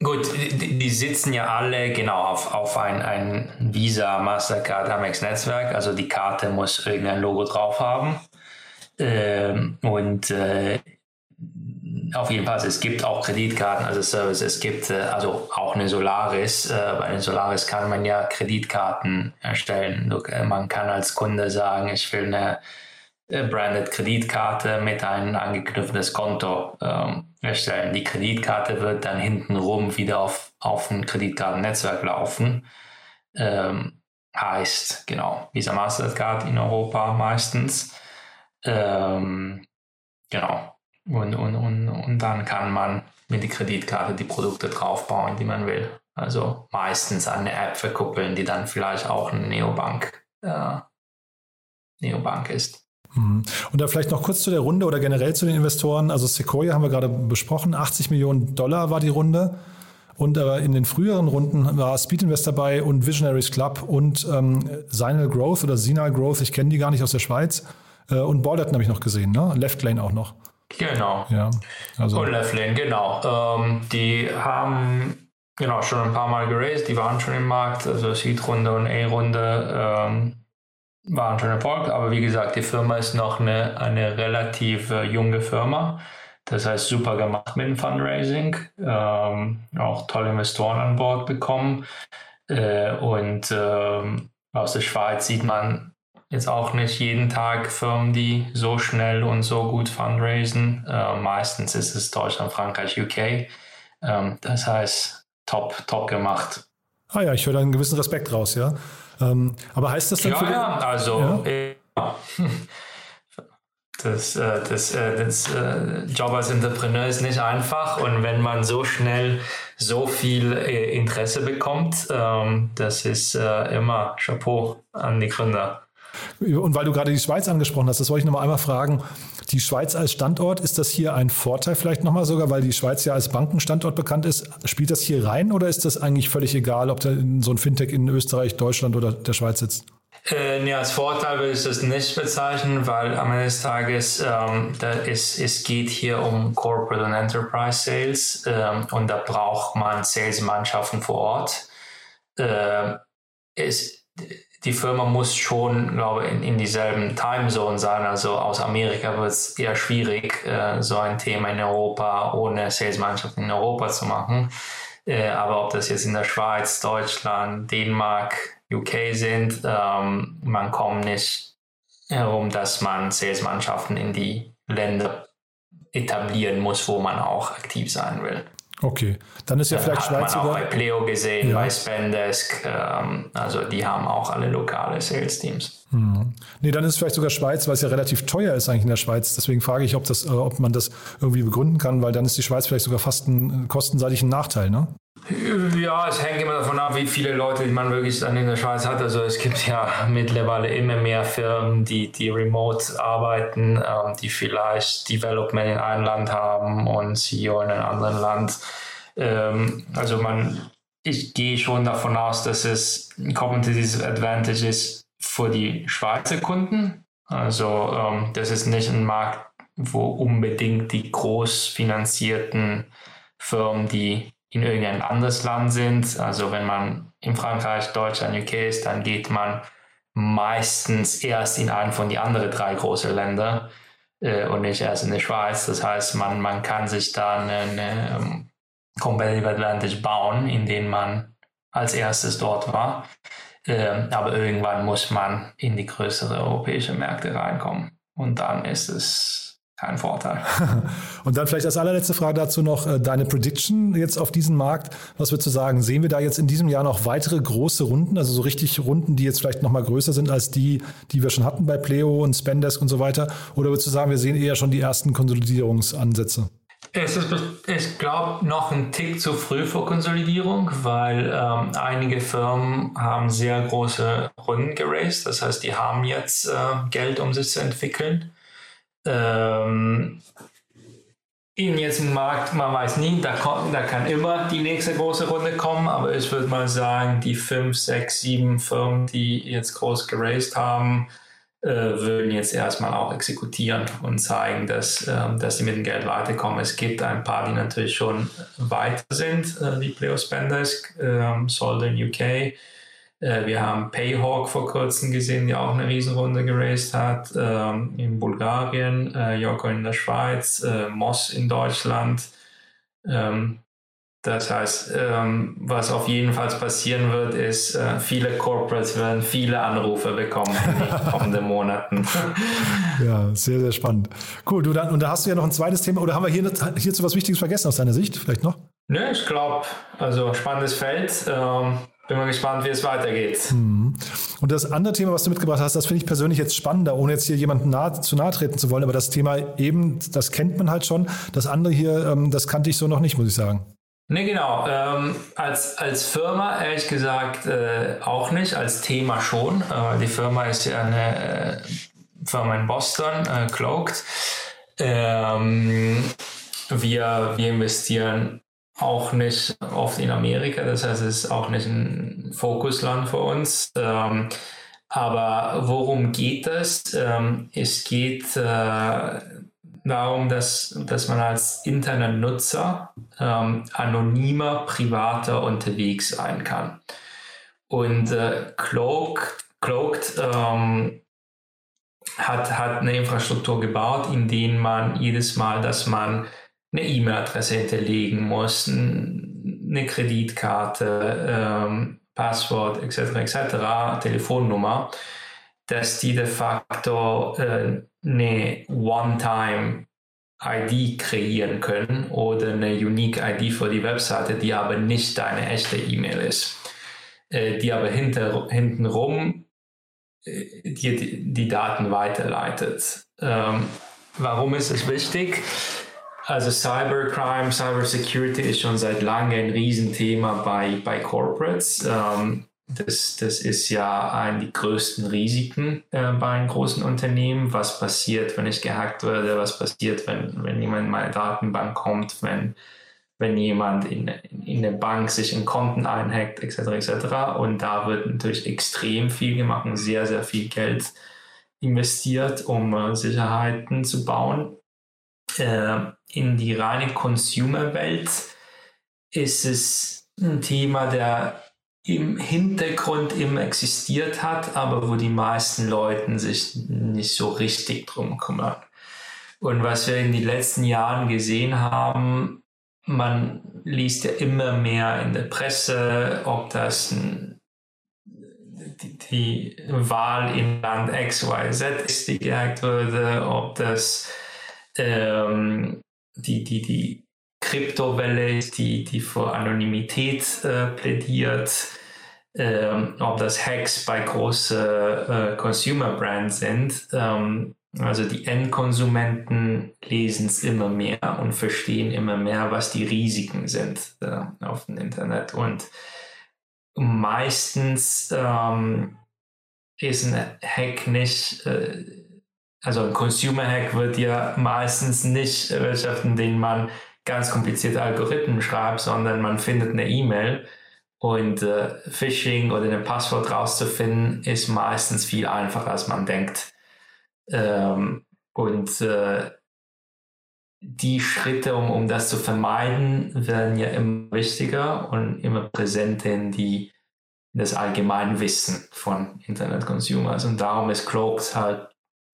Speaker 4: Gut, die, sitzen ja alle genau auf, auf ein, ein Visa, Mastercard, Amex Netzwerk. Also die Karte muss irgendein Logo drauf haben. Ähm, und äh, auf jeden Fall, es gibt auch Kreditkarten, also Service, es gibt äh, also auch eine Solaris. Äh, bei den Solaris kann man ja Kreditkarten erstellen. Äh, man kann als Kunde sagen, ich will eine branded Kreditkarte mit einem angeknüpftes Konto ähm, erstellen. Die Kreditkarte wird dann hintenrum wieder auf, auf ein Kreditkartennetzwerk laufen. Ähm, heißt, genau, Visa Mastercard in Europa meistens. Ähm, genau. Und, und, und, und dann kann man mit der Kreditkarte die Produkte draufbauen, die man will. Also meistens eine App verkuppeln, die dann vielleicht auch eine Neobank, äh, Neobank ist.
Speaker 2: Mhm. Und da vielleicht noch kurz zu der Runde oder generell zu den Investoren. Also Sequoia haben wir gerade besprochen, 80 Millionen Dollar war die Runde. Und aber in den früheren Runden war Speed Invest dabei und Visionaries Club und ähm, Signal Growth oder Sinal Growth, ich kenne die gar nicht aus der Schweiz. Äh, und Balderton habe ich noch gesehen, ne? Left Lane auch noch.
Speaker 4: Genau.
Speaker 2: Ja,
Speaker 4: also. Und Left Lane, genau. Ähm, die haben genau schon ein paar Mal geraced, die waren schon im Markt, also Seed-Runde und A-Runde. Ähm, waren schon Erfolg, aber wie gesagt, die Firma ist noch eine, eine relativ äh, junge Firma. Das heißt, super gemacht mit dem Fundraising, ähm, auch tolle Investoren an Bord bekommen. Äh, und ähm, aus der Schweiz sieht man jetzt auch nicht jeden Tag Firmen, die so schnell und so gut fundraisen. Äh, meistens ist es Deutschland, Frankreich, UK. Ähm, das heißt, top, top gemacht.
Speaker 2: Ah ja, ich höre da einen gewissen Respekt raus, ja. Ähm, aber heißt das dann
Speaker 4: ja,
Speaker 2: für
Speaker 4: Ja, also ja? Das, äh, das, äh, das äh, Job als Entrepreneur ist nicht einfach und wenn man so schnell so viel Interesse bekommt, ähm, das ist immer Chapeau an die Gründer.
Speaker 2: Und weil du gerade die Schweiz angesprochen hast, das wollte ich nochmal einmal fragen. Die Schweiz als Standort, ist das hier ein Vorteil vielleicht nochmal sogar, weil die Schweiz ja als Bankenstandort bekannt ist? Spielt das hier rein oder ist das eigentlich völlig egal, ob da so ein Fintech in Österreich, Deutschland oder der Schweiz sitzt?
Speaker 4: Äh, nee, als Vorteil würde ich das nicht bezeichnen, weil am Ende des Tages ähm, da ist, es geht hier um Corporate und Enterprise Sales ähm, und da braucht man Sales-Mannschaften vor Ort. Äh, es, die Firma muss schon, glaube ich, in, in dieselben Timezone sein. Also aus Amerika wird es eher schwierig, äh, so ein Thema in Europa ohne Sales-Mannschaften in Europa zu machen. Äh, aber ob das jetzt in der Schweiz, Deutschland, Dänemark, UK sind, ähm, man kommt nicht herum, dass man Sales-Mannschaften in die Länder etablieren muss, wo man auch aktiv sein will.
Speaker 2: Okay, dann ist ja vielleicht
Speaker 4: hat
Speaker 2: Schweiz
Speaker 4: man auch bei Pleo gesehen, ja. bei Spendesk, ähm, also die haben auch alle lokale Sales-Teams.
Speaker 2: Mhm. Nee, dann ist es vielleicht sogar Schweiz, weil es ja relativ teuer ist eigentlich in der Schweiz. Deswegen frage ich, ob, das, äh, ob man das irgendwie begründen kann, weil dann ist die Schweiz vielleicht sogar fast ein kostenseitig ein Nachteil, ne?
Speaker 4: Ja, es hängt immer davon ab, wie viele Leute man wirklich dann in der Schweiz hat. Also es gibt ja mittlerweile immer mehr Firmen, die, die remote arbeiten, ähm, die vielleicht Development in einem Land haben und CEO in einem anderen Land. Ähm, also man, ich gehe schon davon aus, dass es ein Competitive Advantage ist für die Schweizer Kunden. Also ähm, das ist nicht ein Markt, wo unbedingt die groß finanzierten Firmen, die in irgendein anderes Land sind. Also wenn man in Frankreich, Deutschland, UK ist, dann geht man meistens erst in einen von die anderen drei großen Länder äh, und nicht erst in die Schweiz. Das heißt, man, man kann sich da eine, um, ähm, Competitive Advantage bauen, indem man als erstes dort war. Äh, aber irgendwann muss man in die größeren europäischen Märkte reinkommen. Und dann ist es kein Vorteil.
Speaker 2: Und dann vielleicht als allerletzte Frage dazu noch äh, deine Prediction jetzt auf diesen Markt. Was würdest du sagen? Sehen wir da jetzt in diesem Jahr noch weitere große Runden, also so richtig Runden, die jetzt vielleicht noch mal größer sind als die, die wir schon hatten bei Pleo und Spendesk und so weiter? Oder würdest du sagen, wir sehen eher schon die ersten Konsolidierungsansätze?
Speaker 4: Es ist, ich glaube, noch ein Tick zu früh für Konsolidierung, weil ähm, einige Firmen haben sehr große Runden geraced. Das heißt, die haben jetzt äh, Geld, um sich zu entwickeln. Ähm, im Markt, man weiß nie, da, kommt, da kann immer die nächste große Runde kommen, aber ich würde mal sagen, die fünf, sechs, sieben Firmen, die jetzt groß geraced haben, äh, würden jetzt erstmal auch exekutieren und zeigen, dass, äh, dass sie mit dem Geld weiterkommen. Es gibt ein paar, die natürlich schon weiter sind, äh, wie Pleo Spendesk, äh, Solden UK, äh, wir haben Payhawk vor kurzem gesehen, die auch eine Riesenrunde geraced hat. Ähm, in Bulgarien, äh, Joko in der Schweiz, äh, Moss in Deutschland. Ähm, das heißt, ähm, was auf jeden Fall passieren wird, ist, äh, viele Corporates werden viele Anrufe bekommen in den kommenden Monaten.
Speaker 2: ja, sehr, sehr spannend. Cool, du dann, und da hast du ja noch ein zweites Thema, oder haben wir hier, hierzu was Wichtiges vergessen aus deiner Sicht, vielleicht noch?
Speaker 4: Ne, ich glaube, also spannendes Feld. Ähm, bin mal gespannt, wie es weitergeht.
Speaker 2: Hm. Und das andere Thema, was du mitgebracht hast, das finde ich persönlich jetzt spannender, ohne jetzt hier jemanden nahe, zu nahe treten zu wollen. Aber das Thema eben, das kennt man halt schon. Das andere hier, ähm, das kannte ich so noch nicht, muss ich sagen.
Speaker 4: Ne, genau. Ähm, als, als Firma ehrlich gesagt äh, auch nicht, als Thema schon. Äh, die Firma ist ja eine äh, Firma in Boston, äh, Cloaked. Ähm, wir, wir investieren auch nicht oft in Amerika, das heißt, es ist auch nicht ein Fokusland für uns. Ähm, aber worum geht es? Ähm, es geht äh, darum, dass, dass man als Internetnutzer ähm, anonymer, privater unterwegs sein kann. Und äh, Cloaked, Cloaked ähm, hat, hat eine Infrastruktur gebaut, in der man jedes Mal, dass man eine E-Mail-Adresse hinterlegen muss, eine Kreditkarte, ähm, Passwort etc. etc. Telefonnummer, dass die de facto äh, eine One-Time ID kreieren können oder eine Unique ID für die Webseite, die aber nicht deine echte E-Mail ist, äh, die aber hinter, hintenrum äh, die, die Daten weiterleitet. Ähm, warum ist es wichtig? Also Cybercrime, Cybersecurity ist schon seit langem ein Riesenthema bei, bei Corporates. Ähm, das, das ist ja ein der größten Risiken äh, bei großen Unternehmen. Was passiert, wenn ich gehackt werde? Was passiert, wenn, wenn jemand in meine Datenbank kommt? Wenn, wenn jemand in, in der Bank sich in Konten einhackt, etc. etc. Und da wird natürlich extrem viel gemacht und sehr, sehr viel Geld investiert, um äh, Sicherheiten zu bauen äh, in die reine Consumer-Welt ist es ein Thema, der im Hintergrund immer existiert hat, aber wo die meisten Leute sich nicht so richtig drum kümmern. Und was wir in den letzten Jahren gesehen haben, man liest ja immer mehr in der Presse, ob das ein, die, die, Wahl in Land XYZ ist, die gehackt wurde, ob das ähm, die, die, die Kryptowelle, die, die für Anonymität äh, plädiert, ähm, ob das Hacks bei großen äh, Consumer Brands sind. Ähm, also die Endkonsumenten lesen es immer mehr und verstehen immer mehr, was die Risiken sind äh, auf dem Internet. Und meistens ähm, ist ein Hack nicht äh, also ein Consumer Hack wird ja meistens nicht wirtschaften, indem man ganz komplizierte Algorithmen schreibt, sondern man findet eine E-Mail und äh, Phishing oder ein Passwort rauszufinden ist meistens viel einfacher, als man denkt. Ähm, und äh, die Schritte, um, um das zu vermeiden, werden ja immer wichtiger und immer präsenter in die in das allgemeine Wissen von Internet-Consumers. Und darum ist Cloaks halt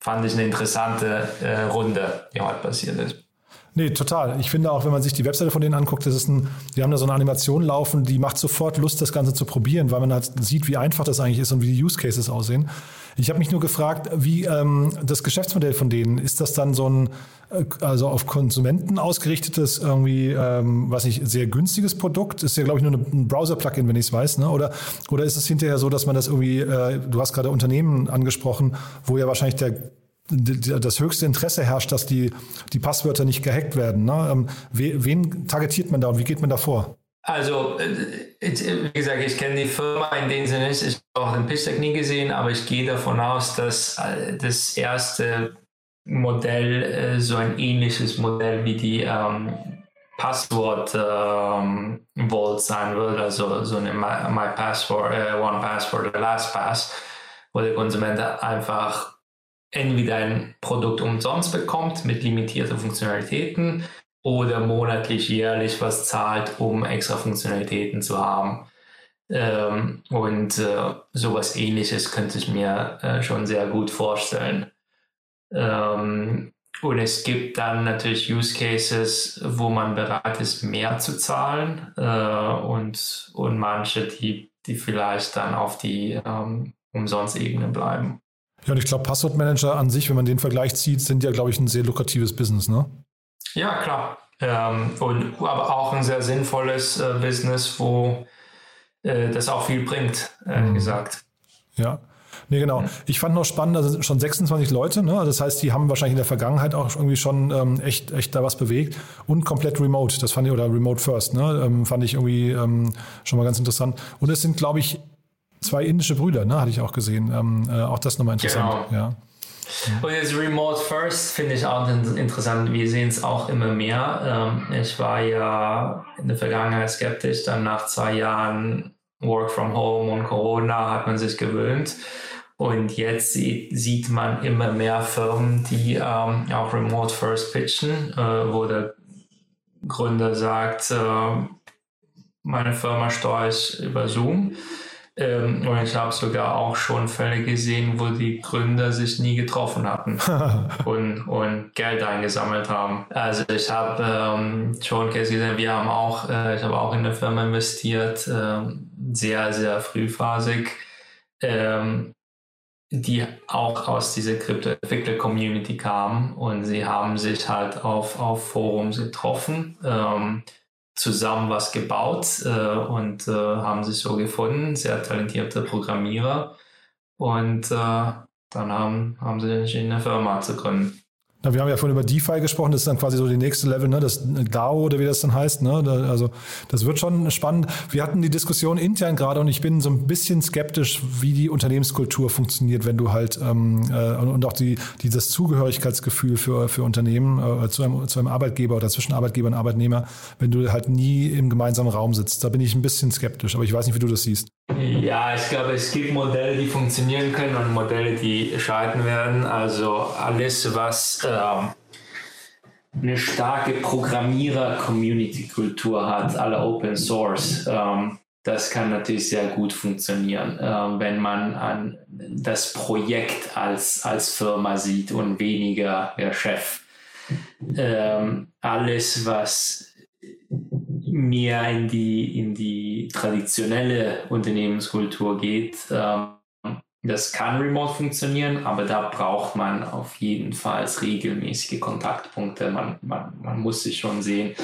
Speaker 4: fand ich eine interessante äh, Runde, die heute passiert ist.
Speaker 2: Nee, total. Ich finde auch, wenn man sich die Webseite von denen anguckt, das ist ein, die haben da so eine Animation laufen, die macht sofort Lust, das Ganze zu probieren, weil man halt sieht, wie einfach das eigentlich ist und wie die Use Cases aussehen. Ich habe mich nur gefragt, wie ähm, das Geschäftsmodell von denen, ist das dann so ein, äh, also auf Konsumenten ausgerichtetes, irgendwie, ähm, was ich, sehr günstiges Produkt? Ist ja, glaube ich, nur ein Browser-Plugin, wenn ich es weiß, ne? Oder, oder ist es hinterher so, dass man das irgendwie, äh, du hast gerade Unternehmen angesprochen, wo ja wahrscheinlich der das höchste Interesse herrscht, dass die, die Passwörter nicht gehackt werden. Ne? Ähm, wen targetiert man da und wie geht man da vor?
Speaker 4: Also, äh, wie gesagt, ich kenne die Firma in dem Sinne nicht. Ich habe auch den Pitch nie gesehen, aber ich gehe davon aus, dass äh, das erste Modell äh, so ein ähnliches Modell wie die ähm, Passwort ähm, sein wird, also so eine My, My Password, äh, One Password oder LastPass, wo der Konsument einfach entweder ein Produkt umsonst bekommt mit limitierten Funktionalitäten oder monatlich, jährlich was zahlt, um extra Funktionalitäten zu haben. Ähm, und äh, sowas ähnliches könnte ich mir äh, schon sehr gut vorstellen. Ähm, und es gibt dann natürlich Use Cases, wo man bereit ist, mehr zu zahlen äh, und, und manche, die, die vielleicht dann auf die ähm, Umsonst-Ebene bleiben.
Speaker 2: Ja, und ich glaube, Passwortmanager an sich, wenn man den Vergleich zieht, sind ja, glaube ich, ein sehr lukratives Business, ne?
Speaker 4: Ja, klar. Ähm, und aber auch ein sehr sinnvolles äh, Business, wo äh, das auch viel bringt, ehrlich mhm. gesagt.
Speaker 2: Ja. Nee, genau. Ich fand noch spannend, also schon 26 Leute, ne? Also das heißt, die haben wahrscheinlich in der Vergangenheit auch irgendwie schon ähm, echt, echt da was bewegt und komplett remote. Das fand ich, oder remote first, ne? Ähm, fand ich irgendwie ähm, schon mal ganz interessant. Und es sind, glaube ich, zwei indische Brüder, ne? Hatte ich auch gesehen. Ähm, äh, auch das nochmal interessant. Genau. Ja.
Speaker 4: Und jetzt Remote First finde ich auch interessant. Wir sehen es auch immer mehr. Ähm, ich war ja in der Vergangenheit skeptisch, dann nach zwei Jahren Work from Home und Corona hat man sich gewöhnt. Und jetzt sieht, man immer mehr Firmen, die ähm, auch Remote First pitchen, äh, wo der Gründer sagt, äh, meine Firma steuere ich über Zoom. Ähm, und ich habe sogar auch schon Fälle gesehen, wo die Gründer sich nie getroffen hatten und, und Geld eingesammelt haben. Also ich habe ähm, schon gesehen, wir haben auch, äh, ich habe auch in eine Firma investiert, äh, sehr, sehr frühphasig. Ähm, die auch aus dieser Krypto-Entwickler-Community kamen und sie haben sich halt auf, auf Forums getroffen, ähm, zusammen was gebaut äh, und äh, haben sich so gefunden, sehr talentierte Programmierer und äh, dann haben, haben sie sich in eine Firma zu gründen.
Speaker 2: Na, wir haben ja vorhin über DeFi gesprochen, das ist dann quasi so die nächste Level, ne? das DAO oder wie das dann heißt. Ne? Da, also das wird schon spannend. Wir hatten die Diskussion intern gerade und ich bin so ein bisschen skeptisch, wie die Unternehmenskultur funktioniert, wenn du halt ähm, äh, und auch die, dieses Zugehörigkeitsgefühl für, für Unternehmen äh, zu, einem, zu einem Arbeitgeber oder zwischen Arbeitgeber und Arbeitnehmer, wenn du halt nie im gemeinsamen Raum sitzt. Da bin ich ein bisschen skeptisch, aber ich weiß nicht, wie du das siehst.
Speaker 4: Ja, ich glaube, es gibt Modelle, die funktionieren können und Modelle, die scheitern werden. Also alles, was ähm, eine starke Programmierer-Community-Kultur hat, alle Open Source, ähm, das kann natürlich sehr gut funktionieren, äh, wenn man an das Projekt als, als Firma sieht und weniger der Chef. Ähm, alles, was mehr in die, in die traditionelle Unternehmenskultur geht, ähm, das kann remote funktionieren, aber da braucht man auf jeden Fall regelmäßige Kontaktpunkte. Man, man, man muss sich schon sehen,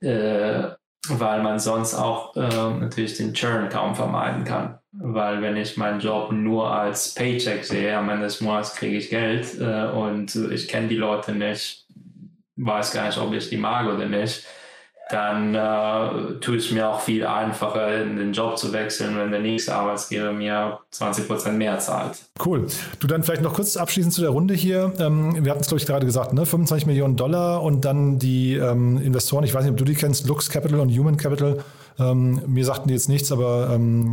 Speaker 4: äh, weil man sonst auch äh, natürlich den Churn kaum vermeiden kann. Weil wenn ich meinen Job nur als Paycheck sehe, am Ende des Monats kriege ich Geld äh, und ich kenne die Leute nicht, weiß gar nicht, ob ich die mag oder nicht dann äh, tut es mir auch viel einfacher, in den Job zu wechseln, wenn der nächste Arbeitsgeber mir 20 Prozent mehr zahlt.
Speaker 2: Cool. Du dann vielleicht noch kurz abschließend zu der Runde hier. Ähm, wir hatten es, glaube ich, gerade gesagt, ne? 25 Millionen Dollar und dann die ähm, Investoren, ich weiß nicht, ob du die kennst, Lux Capital und Human Capital. Ähm, mir sagten die jetzt nichts, aber ähm,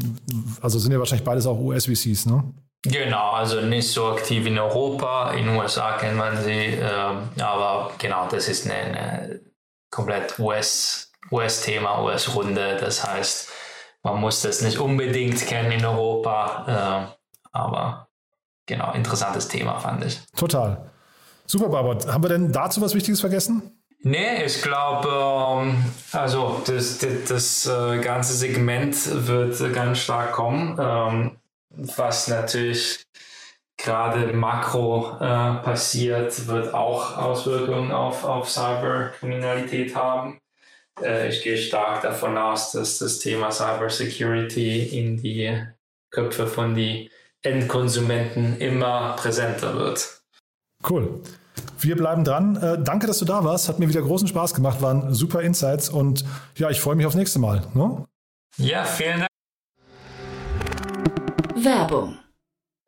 Speaker 2: also sind ja wahrscheinlich beides auch US-VCs, ne?
Speaker 4: Genau, also nicht so aktiv in Europa. In den USA kennt man sie, äh, aber genau, das ist eine, eine komplett US, US-Thema, US-Runde. Das heißt, man muss das nicht unbedingt kennen in Europa, äh, aber genau, interessantes Thema fand ich.
Speaker 2: Total. Super, Barbara. Haben wir denn dazu was Wichtiges vergessen?
Speaker 4: Nee, ich glaube, ähm, also das, das, das äh, ganze Segment wird ganz stark kommen, ähm, was natürlich gerade Makro äh, passiert, wird auch Auswirkungen auf, auf Cyberkriminalität haben. Äh, ich gehe stark davon aus, dass das Thema Cybersecurity in die Köpfe von den Endkonsumenten immer präsenter wird.
Speaker 2: Cool. Wir bleiben dran. Äh, danke, dass du da warst. Hat mir wieder großen Spaß gemacht. Waren super Insights und ja, ich freue mich aufs nächste Mal. Ne?
Speaker 4: Ja, vielen Dank.
Speaker 5: Werbung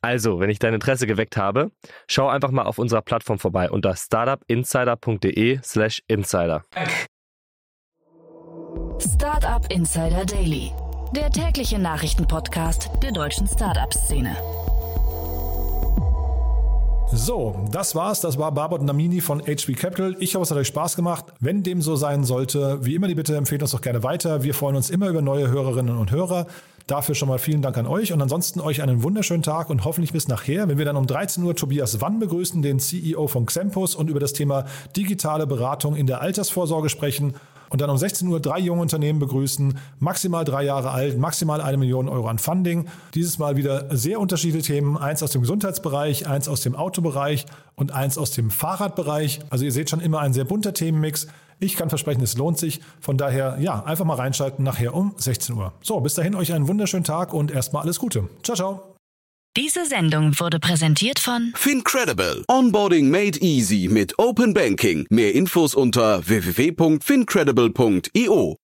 Speaker 5: Also, wenn ich dein Interesse geweckt habe, schau einfach mal auf unserer Plattform vorbei unter startupinsider.de/slash insider.
Speaker 1: Startup Insider Daily, der tägliche Nachrichtenpodcast der deutschen Startup-Szene.
Speaker 2: So, das war's. Das war Barbot Namini von HB Capital. Ich hoffe, es hat euch Spaß gemacht. Wenn dem so sein sollte, wie immer die Bitte, empfehlt uns doch gerne weiter. Wir freuen uns immer über neue Hörerinnen und Hörer. Dafür schon mal vielen Dank an euch und ansonsten euch einen wunderschönen Tag und hoffentlich bis nachher, wenn wir dann um 13 Uhr Tobias Wann begrüßen, den CEO von Xempus und über das Thema digitale Beratung in der Altersvorsorge sprechen und dann um 16 Uhr drei junge Unternehmen begrüßen, maximal drei Jahre alt, maximal eine Million Euro an Funding. Dieses Mal wieder sehr unterschiedliche Themen, eins aus dem Gesundheitsbereich, eins aus dem Autobereich und eins aus dem Fahrradbereich. Also ihr seht schon immer ein sehr bunter Themenmix. Ich kann versprechen, es lohnt sich. Von daher, ja, einfach mal reinschalten nachher um 16 Uhr. So, bis dahin euch einen wunderschönen Tag und erstmal alles Gute. Ciao, ciao.
Speaker 1: Diese Sendung wurde präsentiert von
Speaker 6: Fincredible. Onboarding made easy mit Open Banking. Mehr Infos unter www.fincredible.io.